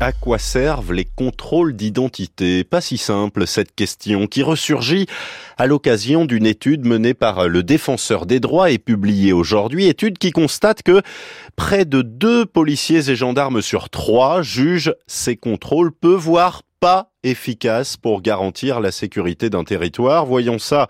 À quoi servent les contrôles d'identité? Pas si simple cette question qui ressurgit à l'occasion d'une étude menée par le défenseur des droits et publiée aujourd'hui, étude qui constate que près de deux policiers et gendarmes sur trois jugent ces contrôles peu voire pas efficaces pour garantir la sécurité d'un territoire. Voyons ça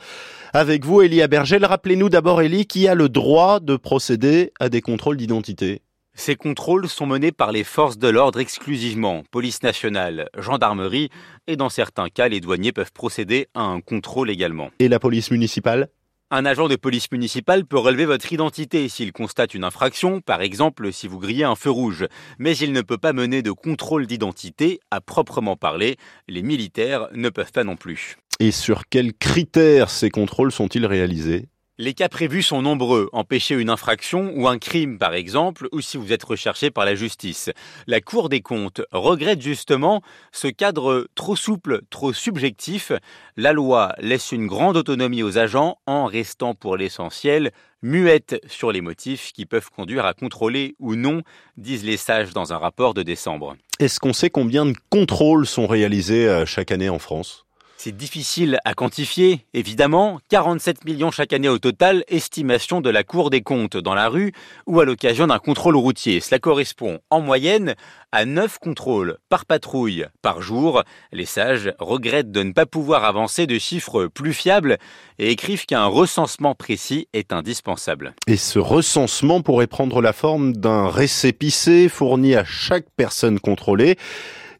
avec vous, Elie Abergel. Rappelez-nous d'abord, Elie, qui a le droit de procéder à des contrôles d'identité ces contrôles sont menés par les forces de l'ordre exclusivement, police nationale, gendarmerie, et dans certains cas, les douaniers peuvent procéder à un contrôle également. Et la police municipale? Un agent de police municipale peut relever votre identité s'il constate une infraction, par exemple si vous grillez un feu rouge, mais il ne peut pas mener de contrôle d'identité à proprement parler. Les militaires ne peuvent pas non plus. Et sur quels critères ces contrôles sont-ils réalisés? Les cas prévus sont nombreux. Empêcher une infraction ou un crime, par exemple, ou si vous êtes recherché par la justice. La Cour des comptes regrette justement ce cadre trop souple, trop subjectif. La loi laisse une grande autonomie aux agents en restant pour l'essentiel muette sur les motifs qui peuvent conduire à contrôler ou non, disent les sages dans un rapport de décembre. Est-ce qu'on sait combien de contrôles sont réalisés euh, chaque année en France? C'est difficile à quantifier, évidemment. 47 millions chaque année au total, estimation de la Cour des comptes dans la rue ou à l'occasion d'un contrôle routier. Cela correspond en moyenne à 9 contrôles par patrouille par jour. Les sages regrettent de ne pas pouvoir avancer de chiffres plus fiables et écrivent qu'un recensement précis est indispensable. Et ce recensement pourrait prendre la forme d'un récépissé fourni à chaque personne contrôlée.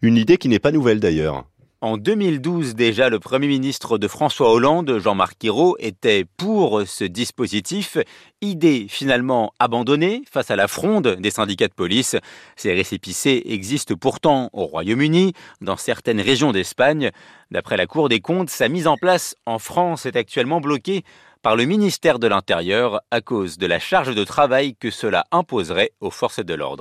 Une idée qui n'est pas nouvelle d'ailleurs. En 2012 déjà, le Premier ministre de François Hollande, Jean-Marc Ayrault, était pour ce dispositif, idée finalement abandonnée face à la fronde des syndicats de police. Ces récépissés existent pourtant au Royaume-Uni, dans certaines régions d'Espagne. D'après la Cour des comptes, sa mise en place en France est actuellement bloquée par le ministère de l'Intérieur à cause de la charge de travail que cela imposerait aux forces de l'ordre.